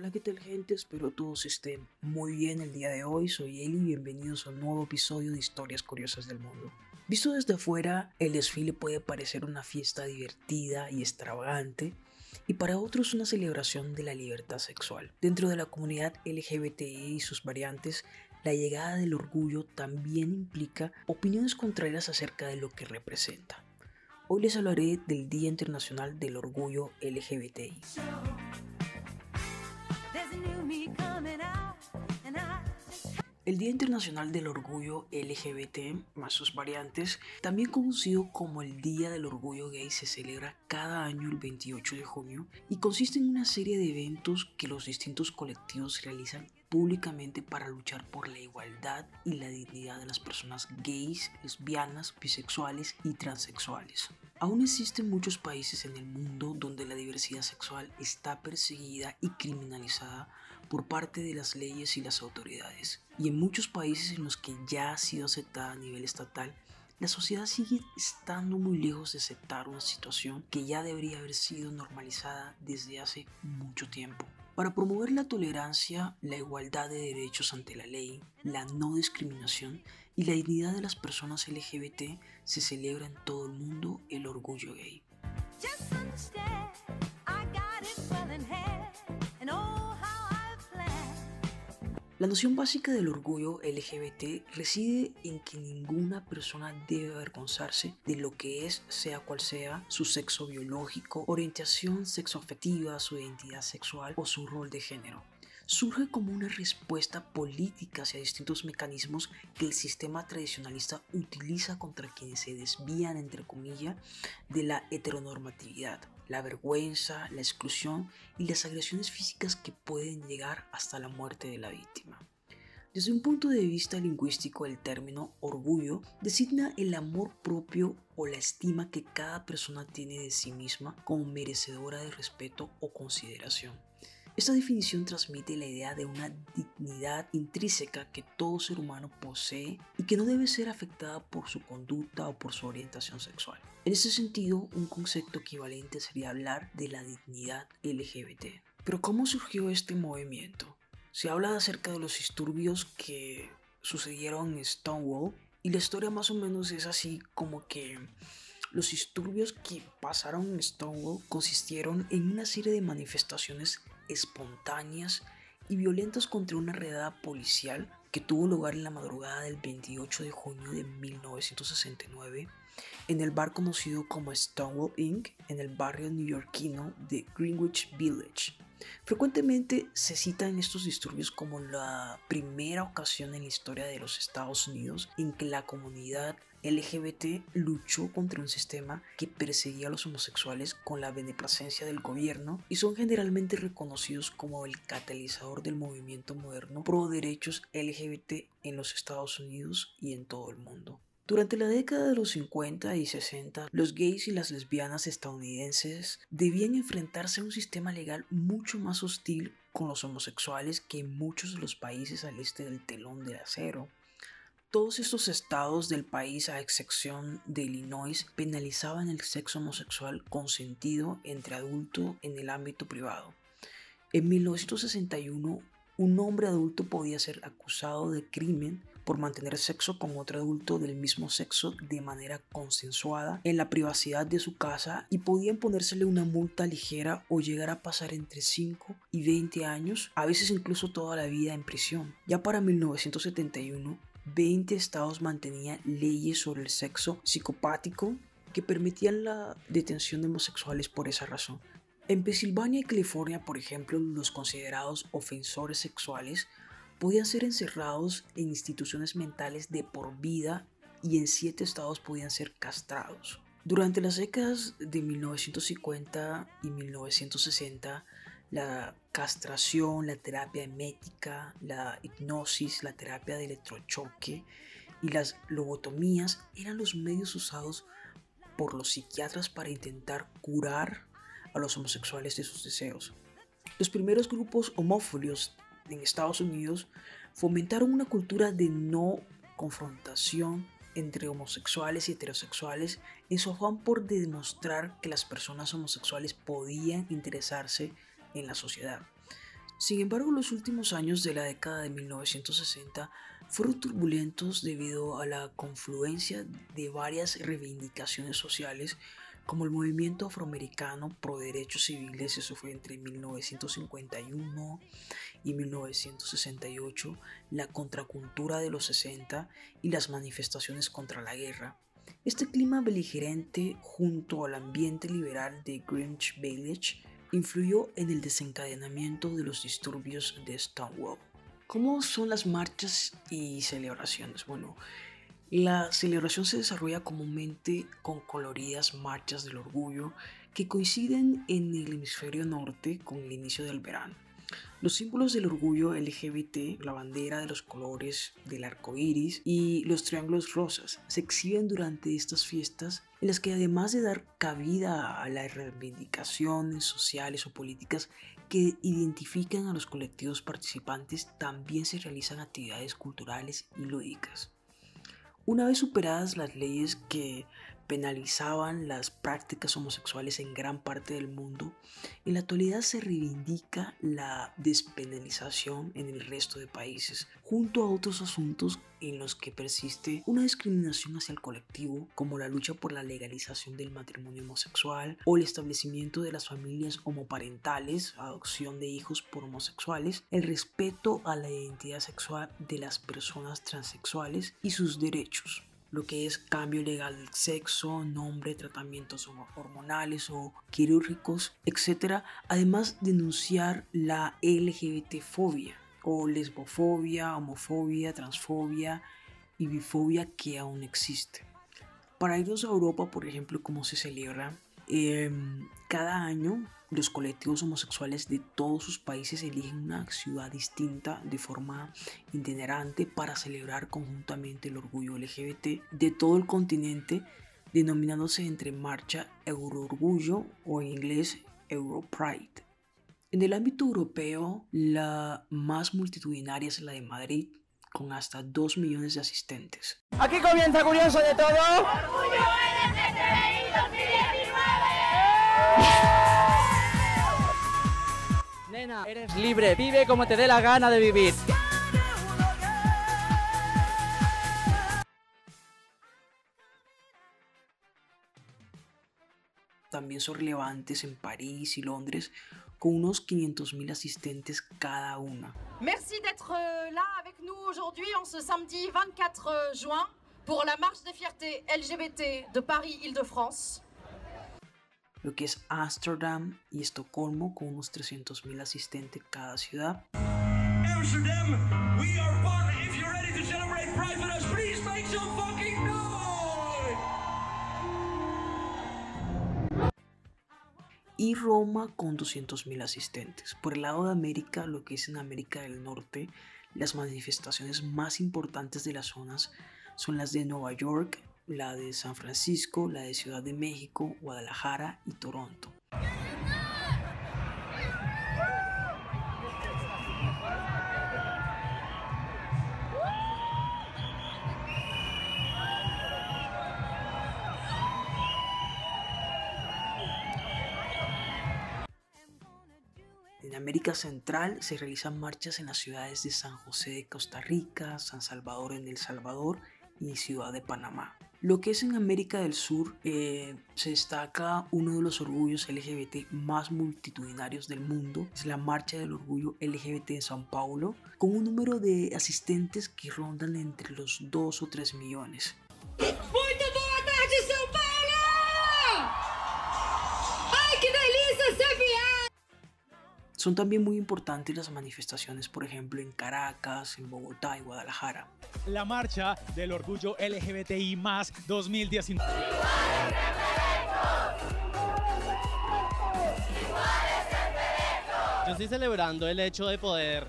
Hola, ¿qué tal gente? Espero todos estén muy bien el día de hoy. Soy Eli y bienvenidos a un nuevo episodio de Historias Curiosas del Mundo. Visto desde afuera, el desfile puede parecer una fiesta divertida y extravagante, y para otros una celebración de la libertad sexual. Dentro de la comunidad LGBTI y sus variantes, la llegada del orgullo también implica opiniones contrarias acerca de lo que representa. Hoy les hablaré del Día Internacional del Orgullo LGBTI. El Día Internacional del Orgullo LGBT, más sus variantes, también conocido como el Día del Orgullo Gay, se celebra cada año el 28 de junio y consiste en una serie de eventos que los distintos colectivos realizan públicamente para luchar por la igualdad y la dignidad de las personas gays, lesbianas, bisexuales y transexuales. Aún existen muchos países en el mundo donde la diversidad sexual está perseguida y criminalizada por parte de las leyes y las autoridades. Y en muchos países en los que ya ha sido aceptada a nivel estatal, la sociedad sigue estando muy lejos de aceptar una situación que ya debería haber sido normalizada desde hace mucho tiempo. Para promover la tolerancia, la igualdad de derechos ante la ley, la no discriminación y la dignidad de las personas LGBT, se celebra en todo el mundo el orgullo gay. La noción básica del orgullo LGBT reside en que ninguna persona debe avergonzarse de lo que es, sea cual sea, su sexo biológico, orientación sexoafectiva, su identidad sexual o su rol de género surge como una respuesta política hacia distintos mecanismos que el sistema tradicionalista utiliza contra quienes se desvían, entre comillas, de la heteronormatividad, la vergüenza, la exclusión y las agresiones físicas que pueden llegar hasta la muerte de la víctima. Desde un punto de vista lingüístico, el término orgullo designa el amor propio o la estima que cada persona tiene de sí misma como merecedora de respeto o consideración. Esta definición transmite la idea de una dignidad intrínseca que todo ser humano posee y que no debe ser afectada por su conducta o por su orientación sexual. En ese sentido, un concepto equivalente sería hablar de la dignidad LGBT. Pero ¿cómo surgió este movimiento? Se habla acerca de los disturbios que sucedieron en Stonewall y la historia más o menos es así como que los disturbios que pasaron en Stonewall consistieron en una serie de manifestaciones espontáneas y violentas contra una redada policial que tuvo lugar en la madrugada del 28 de junio de 1969 en el bar conocido como Stonewall Inc. en el barrio neoyorquino de Greenwich Village. Frecuentemente se citan estos disturbios como la primera ocasión en la historia de los Estados Unidos en que la comunidad LGBT luchó contra un sistema que perseguía a los homosexuales con la beneplacencia del gobierno y son generalmente reconocidos como el catalizador del movimiento moderno pro derechos LGBT en los Estados Unidos y en todo el mundo. Durante la década de los 50 y 60, los gays y las lesbianas estadounidenses debían enfrentarse a un sistema legal mucho más hostil con los homosexuales que en muchos de los países al este del telón de acero. Todos estos estados del país, a excepción de Illinois, penalizaban el sexo homosexual consentido entre adultos en el ámbito privado. En 1961, un hombre adulto podía ser acusado de crimen por mantener sexo con otro adulto del mismo sexo de manera consensuada en la privacidad de su casa y podía imponérsele una multa ligera o llegar a pasar entre 5 y 20 años, a veces incluso toda la vida en prisión. Ya para 1971, 20 estados mantenían leyes sobre el sexo psicopático que permitían la detención de homosexuales por esa razón. En Pensilvania y California, por ejemplo, los considerados ofensores sexuales podían ser encerrados en instituciones mentales de por vida y en siete estados podían ser castrados. Durante las décadas de 1950 y 1960, la castración, la terapia emética, la hipnosis, la terapia de electrochoque y las lobotomías eran los medios usados por los psiquiatras para intentar curar a los homosexuales de sus deseos. Los primeros grupos homófilos en Estados Unidos fomentaron una cultura de no confrontación entre homosexuales y heterosexuales en su afán por demostrar que las personas homosexuales podían interesarse en la sociedad. Sin embargo, los últimos años de la década de 1960 fueron turbulentos debido a la confluencia de varias reivindicaciones sociales como el movimiento afroamericano pro derechos civiles, eso fue entre 1951 y 1968, la contracultura de los 60 y las manifestaciones contra la guerra. Este clima beligerante junto al ambiente liberal de Greenwich Village influyó en el desencadenamiento de los disturbios de Stonewall. ¿Cómo son las marchas y celebraciones? Bueno, la celebración se desarrolla comúnmente con coloridas marchas del orgullo que coinciden en el hemisferio norte con el inicio del verano. Los símbolos del orgullo LGBT, la bandera de los colores del arco iris y los triángulos rosas se exhiben durante estas fiestas, en las que además de dar cabida a las reivindicaciones sociales o políticas que identifican a los colectivos participantes, también se realizan actividades culturales y lúdicas. Una vez superadas las leyes que penalizaban las prácticas homosexuales en gran parte del mundo, en la actualidad se reivindica la despenalización en el resto de países, junto a otros asuntos en los que persiste una discriminación hacia el colectivo, como la lucha por la legalización del matrimonio homosexual o el establecimiento de las familias homoparentales, adopción de hijos por homosexuales, el respeto a la identidad sexual de las personas transexuales y sus derechos lo que es cambio legal del sexo, nombre, tratamientos hormonales o quirúrgicos, etc. Además, denunciar la LGBT-fobia o lesbofobia, homofobia, transfobia y bifobia que aún existe. Para irnos a Europa, por ejemplo, ¿cómo se celebra? Em, cada año los colectivos homosexuales de todos sus países eligen una ciudad distinta de forma itinerante para celebrar conjuntamente el orgullo LGBT de todo el continente, denominándose entre marcha Euro-Orgullo o en inglés Euro-Pride. En el ámbito europeo, la más multitudinaria es la de Madrid, con hasta 2 millones de asistentes. Aquí comienza Curioso de todo. Eres libre, vive como te dé la gana de vivir. También son relevantes en París y Londres, con unos 500.000 asistentes cada una. Merci d'être euh, là avec nous aujourd'hui en ce samedi 24 euh, juin pour la marche des fiertés LGBT de Paris-Île-de-France lo que es Ámsterdam y Estocolmo con unos 300.000 asistentes cada ciudad. Y Roma con 200.000 asistentes. Por el lado de América, lo que es en América del Norte, las manifestaciones más importantes de las zonas son las de Nueva York, la de San Francisco, la de Ciudad de México, Guadalajara y Toronto. En América Central se realizan marchas en las ciudades de San José de Costa Rica, San Salvador en El Salvador y Ciudad de Panamá. Lo que es en América del Sur eh, se destaca uno de los orgullos LGBT más multitudinarios del mundo, es la Marcha del Orgullo LGBT en San Paulo, con un número de asistentes que rondan entre los 2 o 3 millones. Son también muy importantes las manifestaciones, por ejemplo, en Caracas, en Bogotá y Guadalajara. La marcha del orgullo LGBTI más 2019. Yo estoy celebrando el hecho de poder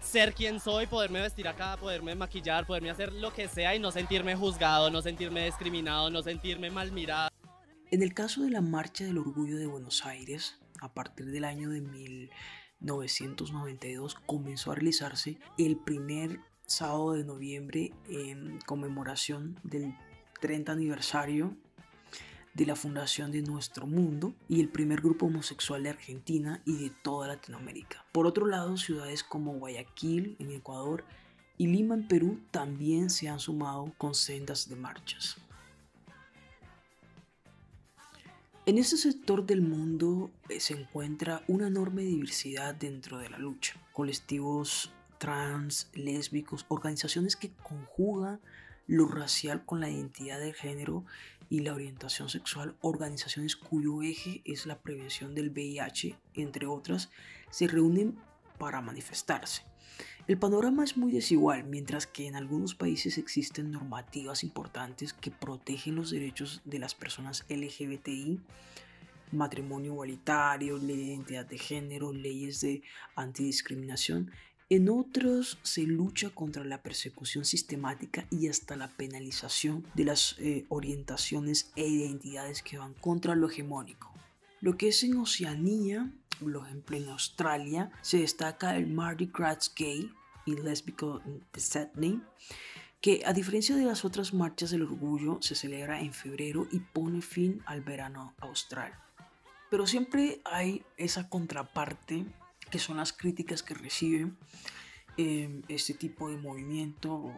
ser quien soy, poderme vestir acá, poderme maquillar, poderme hacer lo que sea y no sentirme juzgado, no sentirme discriminado, no sentirme mal mirado. En el caso de la Marcha del Orgullo de Buenos Aires, a partir del año de 1992 comenzó a realizarse el primer sábado de noviembre en conmemoración del 30 aniversario de la fundación de Nuestro Mundo y el primer grupo homosexual de Argentina y de toda Latinoamérica. Por otro lado, ciudades como Guayaquil en Ecuador y Lima en Perú también se han sumado con sendas de marchas. En este sector del mundo eh, se encuentra una enorme diversidad dentro de la lucha. Colectivos trans, lésbicos, organizaciones que conjugan lo racial con la identidad de género y la orientación sexual, organizaciones cuyo eje es la prevención del VIH, entre otras, se reúnen para manifestarse. El panorama es muy desigual, mientras que en algunos países existen normativas importantes que protegen los derechos de las personas LGBTI, matrimonio igualitario, ley de identidad de género, leyes de antidiscriminación. En otros se lucha contra la persecución sistemática y hasta la penalización de las eh, orientaciones e identidades que van contra lo hegemónico. Lo que es en Oceanía, ejemplo en Australia, se destaca el Mardi Gras Gay y Lesbico de Sydney, que a diferencia de las otras marchas del orgullo se celebra en febrero y pone fin al verano austral. Pero siempre hay esa contraparte que son las críticas que reciben eh, este tipo de movimiento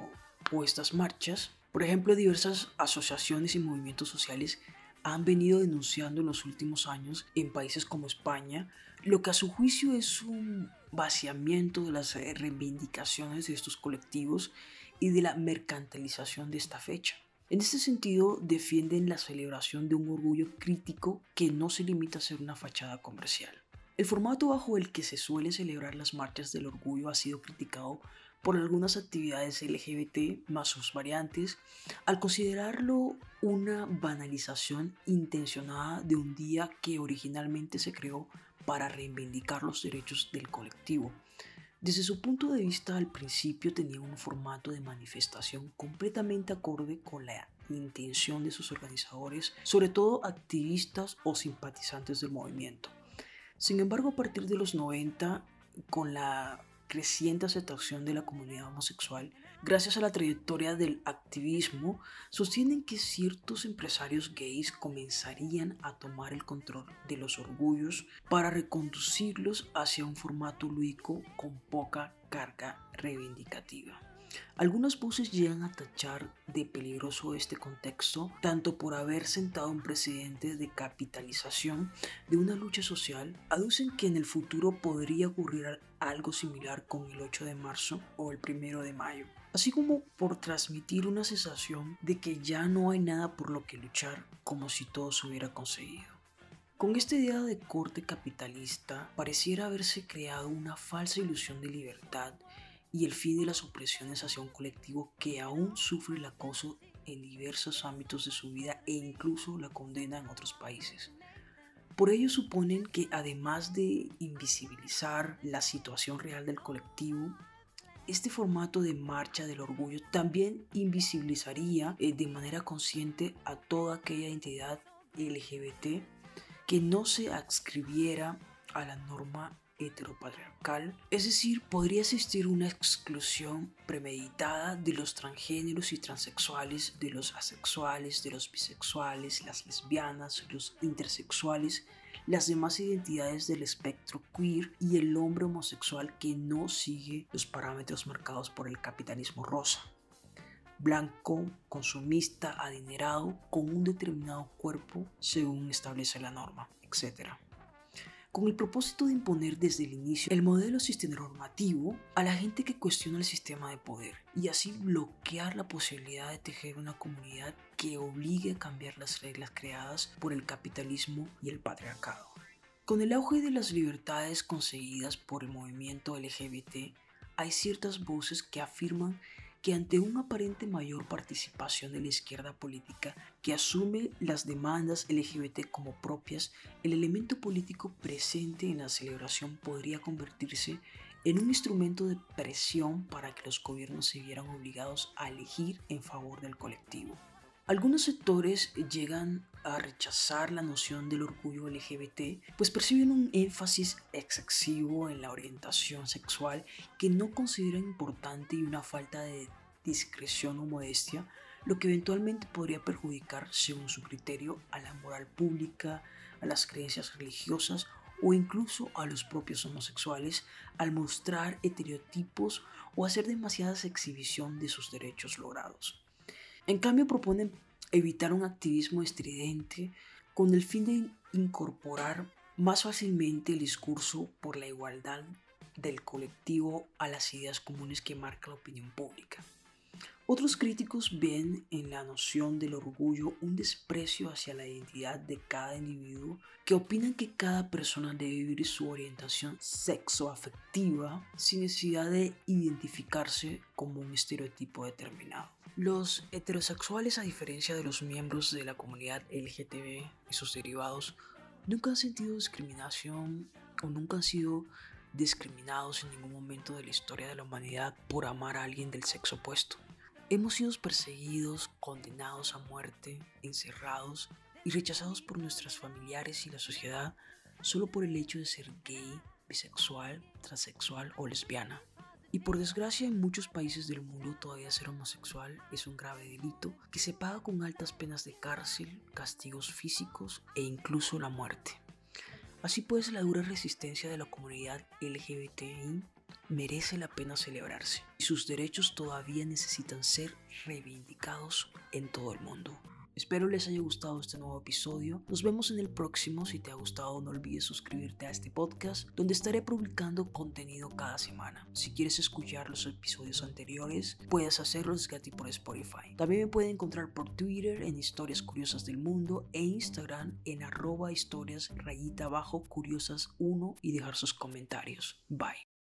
o estas marchas. Por ejemplo, diversas asociaciones y movimientos sociales han venido denunciando en los últimos años en países como España lo que a su juicio es un vaciamiento de las reivindicaciones de estos colectivos y de la mercantilización de esta fecha. En este sentido, defienden la celebración de un orgullo crítico que no se limita a ser una fachada comercial. El formato bajo el que se suele celebrar las marchas del orgullo ha sido criticado por algunas actividades LGBT más sus variantes, al considerarlo una banalización intencionada de un día que originalmente se creó para reivindicar los derechos del colectivo. Desde su punto de vista, al principio tenía un formato de manifestación completamente acorde con la intención de sus organizadores, sobre todo activistas o simpatizantes del movimiento. Sin embargo, a partir de los 90, con la creciente aceptación de la comunidad homosexual, gracias a la trayectoria del activismo, sostienen que ciertos empresarios gays comenzarían a tomar el control de los orgullos para reconducirlos hacia un formato lúdico con poca carga reivindicativa. Algunas voces llegan a tachar de peligroso este contexto, tanto por haber sentado un precedente de capitalización de una lucha social, aducen que en el futuro podría ocurrir algo similar con el 8 de marzo o el 1 de mayo, así como por transmitir una sensación de que ya no hay nada por lo que luchar, como si todo se hubiera conseguido. Con esta idea de corte capitalista pareciera haberse creado una falsa ilusión de libertad y el fin de las opresiones hacia un colectivo que aún sufre el acoso en diversos ámbitos de su vida e incluso la condena en otros países. Por ello suponen que además de invisibilizar la situación real del colectivo, este formato de marcha del orgullo también invisibilizaría eh, de manera consciente a toda aquella entidad LGBT que no se adscribiera a la norma heteropatriarcal, es decir, podría existir una exclusión premeditada de los transgéneros y transexuales, de los asexuales, de los bisexuales, las lesbianas, los intersexuales, las demás identidades del espectro queer y el hombre homosexual que no sigue los parámetros marcados por el capitalismo rosa. Blanco, consumista, adinerado, con un determinado cuerpo según establece la norma, etc con el propósito de imponer desde el inicio el modelo normativo a la gente que cuestiona el sistema de poder y así bloquear la posibilidad de tejer una comunidad que obligue a cambiar las reglas creadas por el capitalismo y el patriarcado. Con el auge de las libertades conseguidas por el movimiento LGBT, hay ciertas voces que afirman que ante una aparente mayor participación de la izquierda política que asume las demandas LGBT como propias, el elemento político presente en la celebración podría convertirse en un instrumento de presión para que los gobiernos se vieran obligados a elegir en favor del colectivo. Algunos sectores llegan a rechazar la noción del orgullo LGBT, pues perciben un énfasis excesivo en la orientación sexual que no consideran importante y una falta de discreción o modestia lo que eventualmente podría perjudicar, según su criterio, a la moral pública, a las creencias religiosas o incluso a los propios homosexuales al mostrar estereotipos o hacer demasiada exhibición de sus derechos logrados. En cambio proponen evitar un activismo estridente con el fin de incorporar más fácilmente el discurso por la igualdad del colectivo a las ideas comunes que marca la opinión pública. Otros críticos ven en la noción del orgullo un desprecio hacia la identidad de cada individuo que opinan que cada persona debe vivir su orientación sexoafectiva sin necesidad de identificarse como un estereotipo determinado. Los heterosexuales, a diferencia de los miembros de la comunidad LGTB y sus derivados, nunca han sentido discriminación o nunca han sido discriminados en ningún momento de la historia de la humanidad por amar a alguien del sexo opuesto. Hemos sido perseguidos, condenados a muerte, encerrados y rechazados por nuestros familiares y la sociedad solo por el hecho de ser gay, bisexual, transexual o lesbiana. Y por desgracia en muchos países del mundo todavía ser homosexual es un grave delito que se paga con altas penas de cárcel, castigos físicos e incluso la muerte. Así pues, la dura resistencia de la comunidad LGBTI merece la pena celebrarse y sus derechos todavía necesitan ser reivindicados en todo el mundo. Espero les haya gustado este nuevo episodio. Nos vemos en el próximo. Si te ha gustado, no olvides suscribirte a este podcast, donde estaré publicando contenido cada semana. Si quieres escuchar los episodios anteriores, puedes hacerlo gratis por Spotify. También me pueden encontrar por Twitter en Historias Curiosas del Mundo e Instagram en arroba historias rayita abajo curiosas 1 y dejar sus comentarios. Bye.